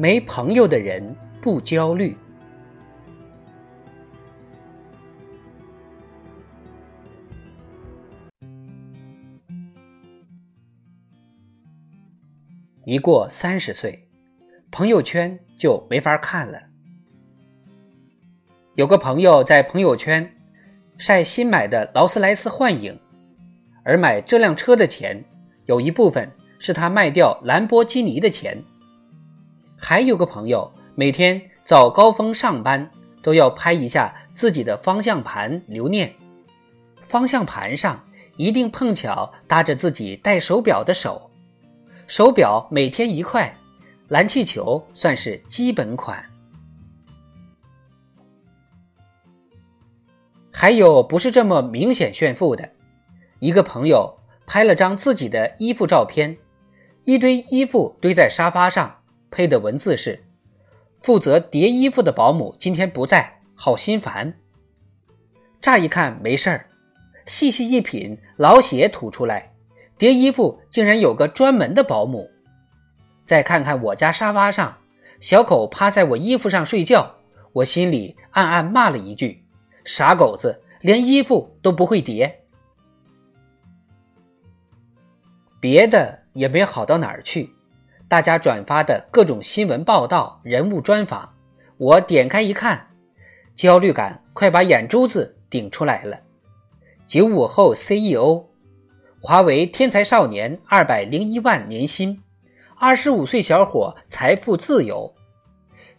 没朋友的人不焦虑。一过三十岁，朋友圈就没法看了。有个朋友在朋友圈晒新买的劳斯莱斯幻影，而买这辆车的钱有一部分是他卖掉兰博基尼的钱。还有个朋友，每天早高峰上班都要拍一下自己的方向盘留念，方向盘上一定碰巧搭着自己戴手表的手，手表每天一块，蓝气球算是基本款。还有不是这么明显炫富的，一个朋友拍了张自己的衣服照片，一堆衣服堆在沙发上。配的文字是：“负责叠衣服的保姆今天不在，好心烦。”乍一看没事儿，细细一品，老血吐出来，叠衣服竟然有个专门的保姆。再看看我家沙发上，小狗趴在我衣服上睡觉，我心里暗暗骂了一句：“傻狗子，连衣服都不会叠。”别的也没好到哪儿去。大家转发的各种新闻报道、人物专访，我点开一看，焦虑感快把眼珠子顶出来了。九五后 CEO，华为天才少年二百零一万年薪，二十五岁小伙财富自由。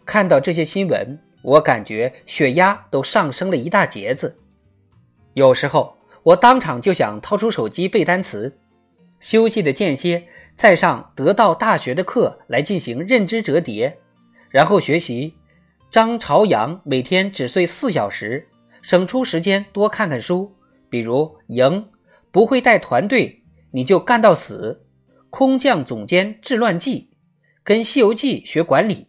看到这些新闻，我感觉血压都上升了一大截子。有时候我当场就想掏出手机背单词，休息的间歇。再上得道大学的课来进行认知折叠，然后学习张朝阳每天只睡四小时，省出时间多看看书，比如《赢》，不会带团队你就干到死，《空降总监治乱记》，跟《西游记》学管理。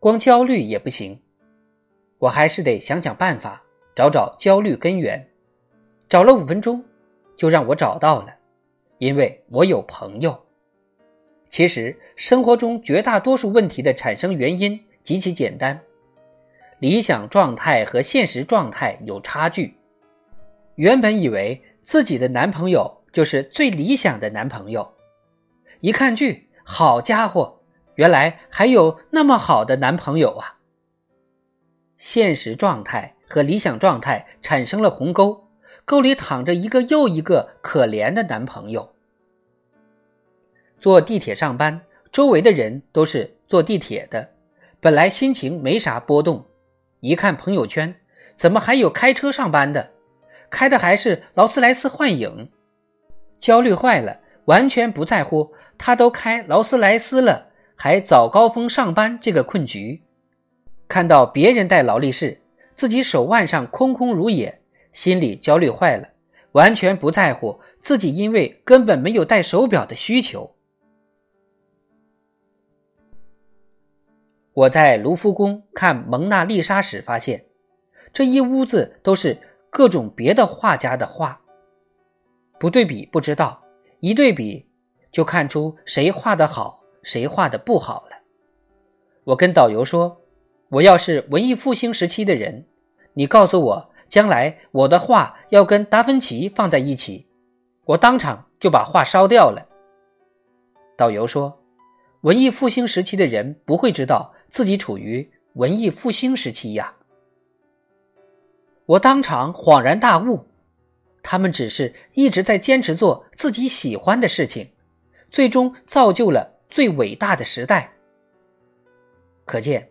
光焦虑也不行，我还是得想想办法，找找焦虑根源。找了五分钟。就让我找到了，因为我有朋友。其实生活中绝大多数问题的产生原因极其简单，理想状态和现实状态有差距。原本以为自己的男朋友就是最理想的男朋友，一看剧，好家伙，原来还有那么好的男朋友啊！现实状态和理想状态产生了鸿沟。沟里躺着一个又一个可怜的男朋友。坐地铁上班，周围的人都是坐地铁的，本来心情没啥波动，一看朋友圈，怎么还有开车上班的？开的还是劳斯莱斯幻影，焦虑坏了，完全不在乎他都开劳斯莱斯了，还早高峰上班这个困局。看到别人戴劳力士，自己手腕上空空如也。心里焦虑坏了，完全不在乎自己，因为根本没有戴手表的需求。我在卢浮宫看蒙娜丽莎时发现，这一屋子都是各种别的画家的画。不对比不知道，一对比就看出谁画的好，谁画的不好了。我跟导游说：“我要是文艺复兴时期的人，你告诉我。”将来我的画要跟达芬奇放在一起，我当场就把画烧掉了。导游说，文艺复兴时期的人不会知道自己处于文艺复兴时期呀。我当场恍然大悟，他们只是一直在坚持做自己喜欢的事情，最终造就了最伟大的时代。可见。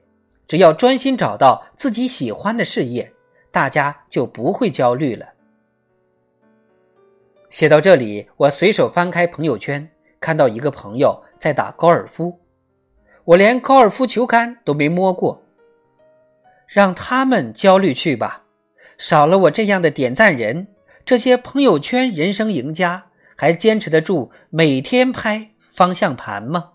只要专心找到自己喜欢的事业，大家就不会焦虑了。写到这里，我随手翻开朋友圈，看到一个朋友在打高尔夫，我连高尔夫球杆都没摸过。让他们焦虑去吧，少了我这样的点赞人，这些朋友圈人生赢家还坚持得住每天拍方向盘吗？